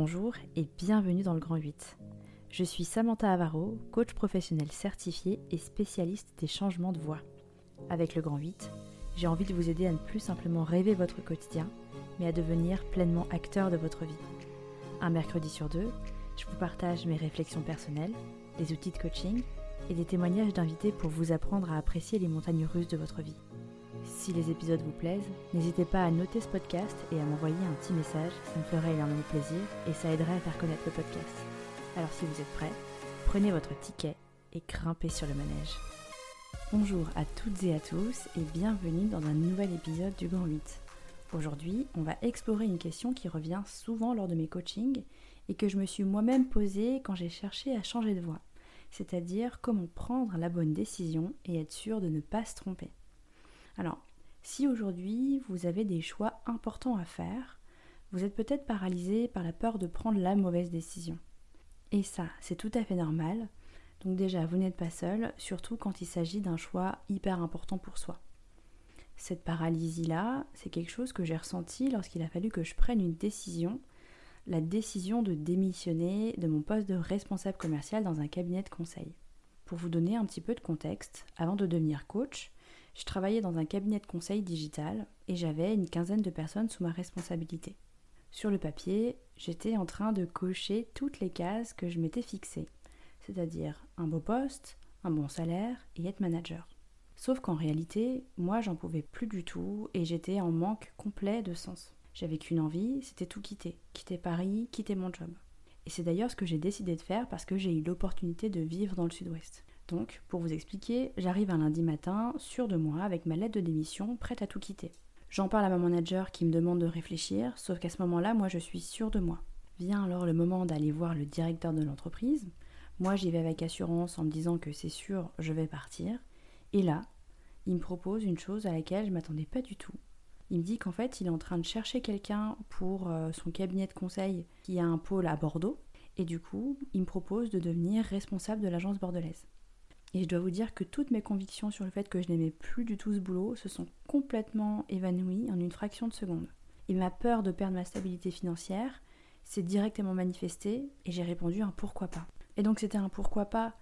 Bonjour et bienvenue dans le Grand 8. Je suis Samantha Avaro, coach professionnel certifié et spécialiste des changements de voix. Avec le Grand 8, j'ai envie de vous aider à ne plus simplement rêver votre quotidien, mais à devenir pleinement acteur de votre vie. Un mercredi sur deux, je vous partage mes réflexions personnelles, des outils de coaching et des témoignages d'invités pour vous apprendre à apprécier les montagnes russes de votre vie. Si les épisodes vous plaisent, n'hésitez pas à noter ce podcast et à m'envoyer un petit message, ça me ferait énormément plaisir et ça aiderait à faire connaître le podcast. Alors si vous êtes prêts, prenez votre ticket et grimpez sur le manège. Bonjour à toutes et à tous et bienvenue dans un nouvel épisode du Grand 8. Aujourd'hui, on va explorer une question qui revient souvent lors de mes coachings et que je me suis moi-même posée quand j'ai cherché à changer de voix, c'est-à-dire comment prendre la bonne décision et être sûr de ne pas se tromper. Alors, si aujourd'hui vous avez des choix importants à faire, vous êtes peut-être paralysé par la peur de prendre la mauvaise décision. Et ça, c'est tout à fait normal. Donc déjà, vous n'êtes pas seul, surtout quand il s'agit d'un choix hyper important pour soi. Cette paralysie-là, c'est quelque chose que j'ai ressenti lorsqu'il a fallu que je prenne une décision, la décision de démissionner de mon poste de responsable commercial dans un cabinet de conseil. Pour vous donner un petit peu de contexte, avant de devenir coach, je travaillais dans un cabinet de conseil digital et j'avais une quinzaine de personnes sous ma responsabilité. Sur le papier, j'étais en train de cocher toutes les cases que je m'étais fixées, c'est-à-dire un beau poste, un bon salaire et être manager. Sauf qu'en réalité, moi j'en pouvais plus du tout et j'étais en manque complet de sens. J'avais qu'une envie, c'était tout quitter. Quitter Paris, quitter mon job. Et c'est d'ailleurs ce que j'ai décidé de faire parce que j'ai eu l'opportunité de vivre dans le sud-ouest. Donc, pour vous expliquer, j'arrive un lundi matin, sûr de moi, avec ma lettre de démission, prête à tout quitter. J'en parle à mon manager qui me demande de réfléchir, sauf qu'à ce moment-là, moi je suis sûre de moi. Vient alors le moment d'aller voir le directeur de l'entreprise. Moi j'y vais avec assurance en me disant que c'est sûr, je vais partir. Et là, il me propose une chose à laquelle je m'attendais pas du tout. Il me dit qu'en fait, il est en train de chercher quelqu'un pour euh, son cabinet de conseil qui a un pôle à Bordeaux. Et du coup, il me propose de devenir responsable de l'agence bordelaise. Et je dois vous dire que toutes mes convictions sur le fait que je n'aimais plus du tout ce boulot se sont complètement évanouies en une fraction de seconde. Et ma peur de perdre ma stabilité financière s'est directement manifestée et j'ai répondu un pourquoi pas. Et donc c'était un pourquoi pas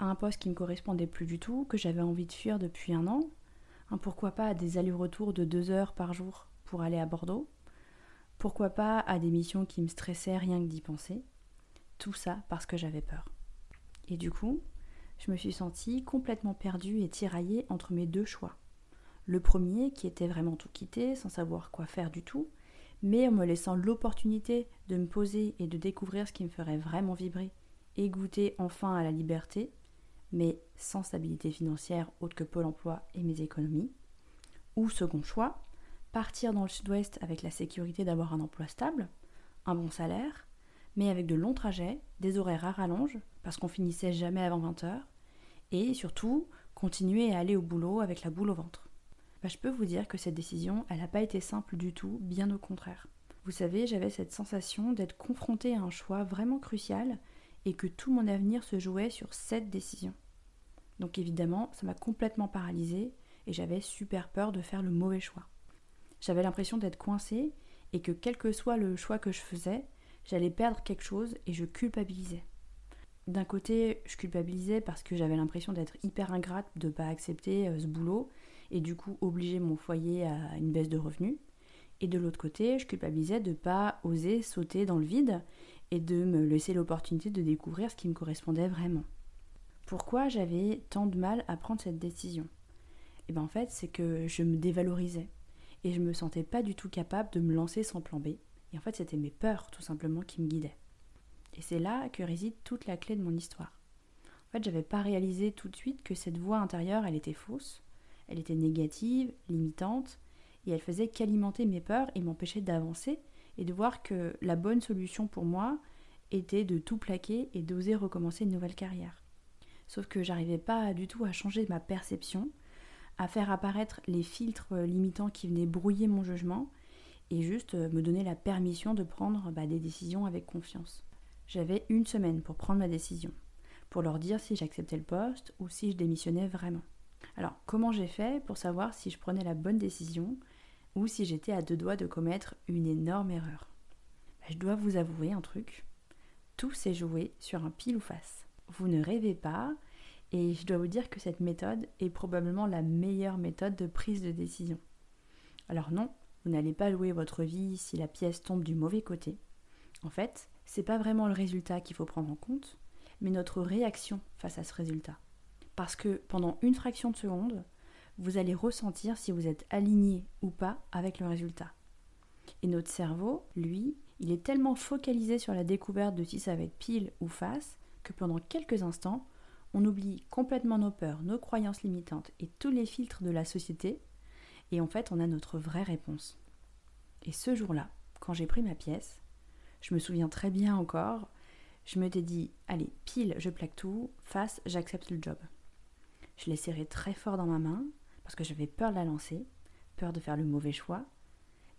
à un poste qui me correspondait plus du tout, que j'avais envie de fuir depuis un an, un pourquoi pas à des allers-retours de deux heures par jour pour aller à Bordeaux, pourquoi pas à des missions qui me stressaient rien que d'y penser, tout ça parce que j'avais peur. Et du coup, je me suis sentie complètement perdue et tiraillée entre mes deux choix. Le premier, qui était vraiment tout quitter, sans savoir quoi faire du tout, mais en me laissant l'opportunité de me poser et de découvrir ce qui me ferait vraiment vibrer et goûter enfin à la liberté, mais sans stabilité financière autre que Pôle emploi et mes économies. Ou second choix, partir dans le sud-ouest avec la sécurité d'avoir un emploi stable, un bon salaire, mais avec de longs trajets, des horaires à rallonge, parce qu'on finissait jamais avant 20h, et surtout continuer à aller au boulot avec la boule au ventre. Bah, je peux vous dire que cette décision, elle n'a pas été simple du tout, bien au contraire. Vous savez, j'avais cette sensation d'être confrontée à un choix vraiment crucial et que tout mon avenir se jouait sur cette décision. Donc évidemment, ça m'a complètement paralysée et j'avais super peur de faire le mauvais choix. J'avais l'impression d'être coincée et que quel que soit le choix que je faisais, j'allais perdre quelque chose et je culpabilisais. D'un côté, je culpabilisais parce que j'avais l'impression d'être hyper ingrate de ne pas accepter euh, ce boulot et du coup obliger mon foyer à une baisse de revenus. Et de l'autre côté, je culpabilisais de ne pas oser sauter dans le vide et de me laisser l'opportunité de découvrir ce qui me correspondait vraiment. Pourquoi j'avais tant de mal à prendre cette décision? Et eh bien en fait, c'est que je me dévalorisais et je me sentais pas du tout capable de me lancer sans plan B. Et en fait, c'était mes peurs, tout simplement, qui me guidaient. Et c'est là que réside toute la clé de mon histoire. En fait, j'avais pas réalisé tout de suite que cette voix intérieure, elle était fausse, elle était négative, limitante, et elle faisait qu'alimenter mes peurs et m'empêcher d'avancer et de voir que la bonne solution pour moi était de tout plaquer et d'oser recommencer une nouvelle carrière. Sauf que j'arrivais pas du tout à changer ma perception, à faire apparaître les filtres limitants qui venaient brouiller mon jugement et juste euh, me donner la permission de prendre bah, des décisions avec confiance. J'avais une semaine pour prendre ma décision, pour leur dire si j'acceptais le poste ou si je démissionnais vraiment. Alors, comment j'ai fait pour savoir si je prenais la bonne décision ou si j'étais à deux doigts de commettre une énorme erreur? Bah, je dois vous avouer un truc. Tout s'est joué sur un pile ou face. Vous ne rêvez pas, et je dois vous dire que cette méthode est probablement la meilleure méthode de prise de décision. Alors non, vous n'allez pas jouer votre vie si la pièce tombe du mauvais côté. En fait, c'est pas vraiment le résultat qu'il faut prendre en compte, mais notre réaction face à ce résultat. Parce que pendant une fraction de seconde, vous allez ressentir si vous êtes aligné ou pas avec le résultat. Et notre cerveau, lui, il est tellement focalisé sur la découverte de si ça va être pile ou face que pendant quelques instants, on oublie complètement nos peurs, nos croyances limitantes et tous les filtres de la société, et en fait on a notre vraie réponse. Et ce jour-là, quand j'ai pris ma pièce, je me souviens très bien encore, je me dit, allez, pile, je plaque tout, face, j'accepte le job. Je l'ai serré très fort dans ma main, parce que j'avais peur de la lancer, peur de faire le mauvais choix,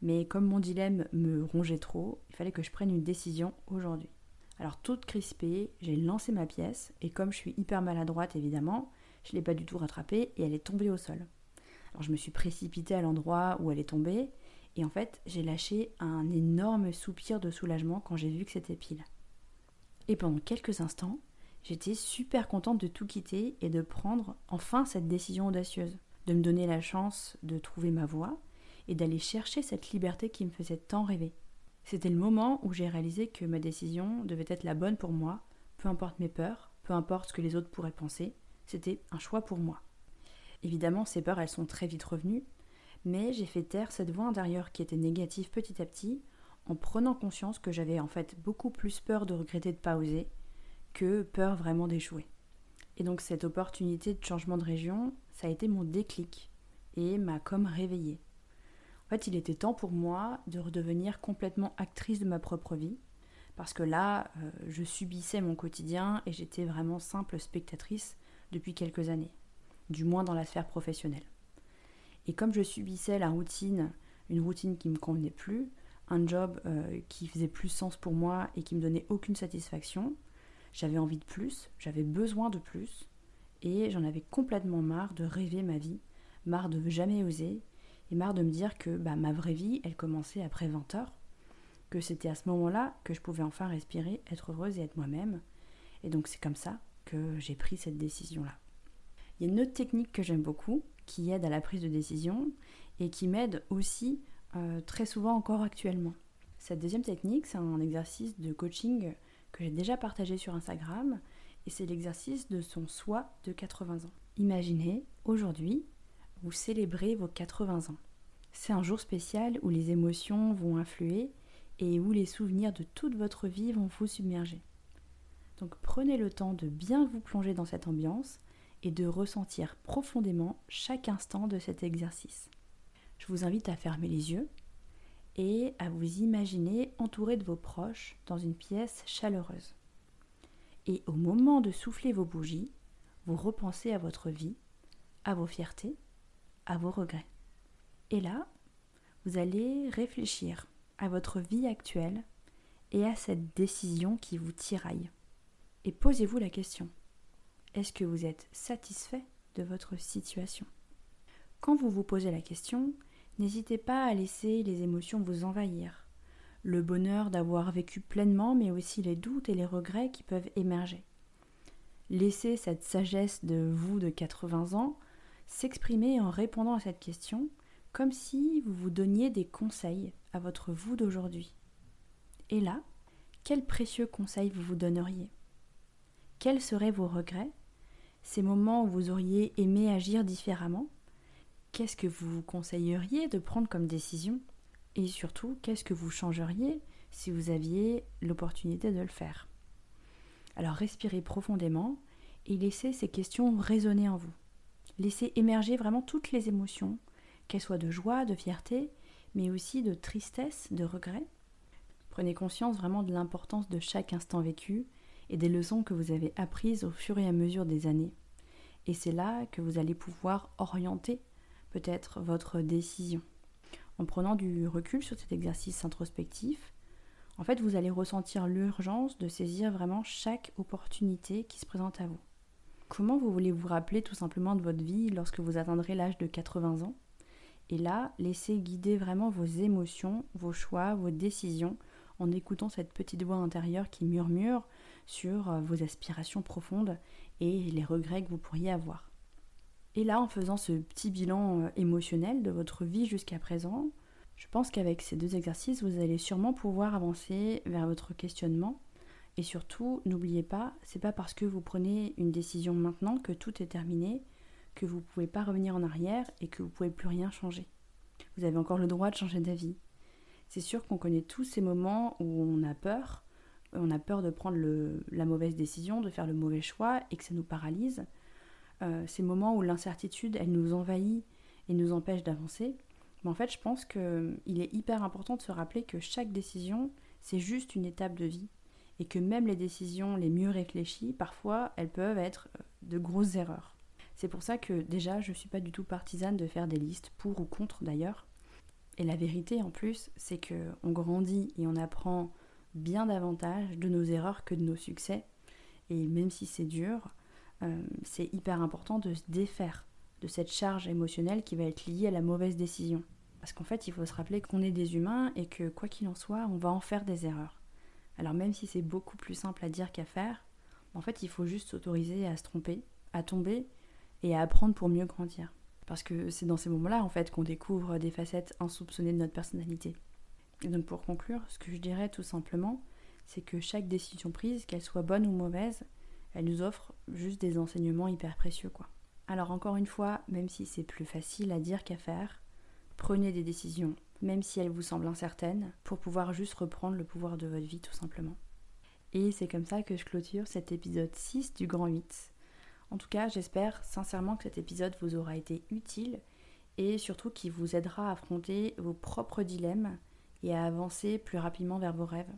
mais comme mon dilemme me rongeait trop, il fallait que je prenne une décision aujourd'hui. Alors toute crispée, j'ai lancé ma pièce et comme je suis hyper maladroite évidemment, je ne l'ai pas du tout rattrapée et elle est tombée au sol. Je me suis précipitée à l'endroit où elle est tombée et en fait j'ai lâché un énorme soupir de soulagement quand j'ai vu que c'était pile. Et pendant quelques instants, j'étais super contente de tout quitter et de prendre enfin cette décision audacieuse, de me donner la chance de trouver ma voie et d'aller chercher cette liberté qui me faisait tant rêver. C'était le moment où j'ai réalisé que ma décision devait être la bonne pour moi, peu importe mes peurs, peu importe ce que les autres pourraient penser, c'était un choix pour moi. Évidemment, ces peurs, elles sont très vite revenues, mais j'ai fait taire cette voix intérieure qui était négative petit à petit, en prenant conscience que j'avais en fait beaucoup plus peur de regretter de pas oser que peur vraiment d'échouer. Et donc cette opportunité de changement de région, ça a été mon déclic et m'a comme réveillée. En fait, il était temps pour moi de redevenir complètement actrice de ma propre vie, parce que là, euh, je subissais mon quotidien et j'étais vraiment simple spectatrice depuis quelques années, du moins dans la sphère professionnelle. Et comme je subissais la routine, une routine qui ne me convenait plus, un job euh, qui faisait plus sens pour moi et qui me donnait aucune satisfaction, j'avais envie de plus, j'avais besoin de plus, et j'en avais complètement marre de rêver ma vie, marre de jamais oser, et marre de me dire que bah, ma vraie vie, elle commençait après 20 heures, que c'était à ce moment-là que je pouvais enfin respirer, être heureuse et être moi-même. Et donc c'est comme ça que j'ai pris cette décision-là. Il y a une autre technique que j'aime beaucoup, qui aide à la prise de décision et qui m'aide aussi euh, très souvent encore actuellement. Cette deuxième technique, c'est un exercice de coaching que j'ai déjà partagé sur Instagram et c'est l'exercice de son soi de 80 ans. Imaginez, aujourd'hui, vous célébrez vos 80 ans. C'est un jour spécial où les émotions vont influer et où les souvenirs de toute votre vie vont vous submerger. Donc prenez le temps de bien vous plonger dans cette ambiance et de ressentir profondément chaque instant de cet exercice. Je vous invite à fermer les yeux et à vous imaginer entouré de vos proches dans une pièce chaleureuse. Et au moment de souffler vos bougies, vous repensez à votre vie, à vos fiertés à vos regrets. Et là, vous allez réfléchir à votre vie actuelle et à cette décision qui vous tiraille. Et posez-vous la question, est-ce que vous êtes satisfait de votre situation? Quand vous vous posez la question, n'hésitez pas à laisser les émotions vous envahir, le bonheur d'avoir vécu pleinement, mais aussi les doutes et les regrets qui peuvent émerger. Laissez cette sagesse de vous de 80 ans s'exprimer en répondant à cette question comme si vous vous donniez des conseils à votre vous d'aujourd'hui. Et là, quels précieux conseils vous vous donneriez? Quels seraient vos regrets? Ces moments où vous auriez aimé agir différemment Qu'est-ce que vous vous conseilleriez de prendre comme décision Et surtout, qu'est-ce que vous changeriez si vous aviez l'opportunité de le faire? Alors respirez profondément et laissez ces questions résonner en vous. Laissez émerger vraiment toutes les émotions, qu'elles soient de joie, de fierté, mais aussi de tristesse, de regret. Prenez conscience vraiment de l'importance de chaque instant vécu et des leçons que vous avez apprises au fur et à mesure des années. Et c'est là que vous allez pouvoir orienter peut-être votre décision. En prenant du recul sur cet exercice introspectif, en fait, vous allez ressentir l'urgence de saisir vraiment chaque opportunité qui se présente à vous. Comment vous voulez vous rappeler tout simplement de votre vie lorsque vous atteindrez l'âge de 80 ans? Et là, laissez guider vraiment vos émotions, vos choix, vos décisions en écoutant cette petite voix intérieure qui murmure sur euh, vos aspirations profondes et les regrets que vous pourriez avoir. Et là, en faisant ce petit bilan euh, émotionnel de votre vie jusqu'à présent, je pense qu'avec ces deux exercices, vous allez sûrement pouvoir avancer vers votre questionnement. Et surtout, n'oubliez pas, c'est pas parce que vous prenez une décision maintenant que tout est terminé, que vous pouvez pas revenir en arrière et que vous pouvez plus rien changer. Vous avez encore le droit de changer d'avis. C'est sûr qu'on connaît tous ces moments où on a peur, on a peur de prendre la mauvaise décision, de faire le mauvais choix et que ça nous paralyse. Euh, ces moments où l'incertitude, elle nous envahit et nous empêche d'avancer. Mais en fait, je pense qu'il est hyper important de se rappeler que chaque décision, c'est juste une étape de vie. Et que même les décisions les mieux réfléchies, parfois, elles peuvent être euh, de grosses erreurs. C'est pour ça que déjà, je ne suis pas du tout partisane de faire des listes, pour ou contre d'ailleurs. Et la vérité en plus, c'est que on grandit et on apprend bien davantage de nos erreurs que de nos succès. Et même si c'est dur, euh, c'est hyper important de se défaire de cette charge émotionnelle qui va être liée à la mauvaise décision. Parce qu'en fait, il faut se rappeler qu'on est des humains et que quoi qu'il en soit, on va en faire des erreurs. Alors même si c'est beaucoup plus simple à dire qu'à faire, en fait, il faut juste s'autoriser à se tromper, à tomber et à apprendre pour mieux grandir. Parce que c'est dans ces moments-là, en fait, qu'on découvre des facettes insoupçonnées de notre personnalité. Et donc pour conclure, ce que je dirais tout simplement, c'est que chaque décision prise, qu'elle soit bonne ou mauvaise, elle nous offre juste des enseignements hyper précieux quoi. Alors encore une fois, même si c'est plus facile à dire qu'à faire, prenez des décisions, même si elles vous semblent incertaines, pour pouvoir juste reprendre le pouvoir de votre vie tout simplement. Et c'est comme ça que je clôture cet épisode 6 du Grand 8. En tout cas, j'espère sincèrement que cet épisode vous aura été utile et surtout qu'il vous aidera à affronter vos propres dilemmes et à avancer plus rapidement vers vos rêves.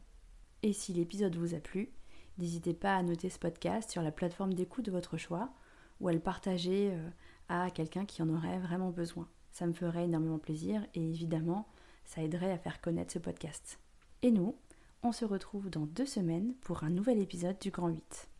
Et si l'épisode vous a plu, n'hésitez pas à noter ce podcast sur la plateforme d'écoute de votre choix ou à le partager euh, à quelqu'un qui en aurait vraiment besoin. Ça me ferait énormément plaisir et évidemment, ça aiderait à faire connaître ce podcast. Et nous, on se retrouve dans deux semaines pour un nouvel épisode du Grand 8.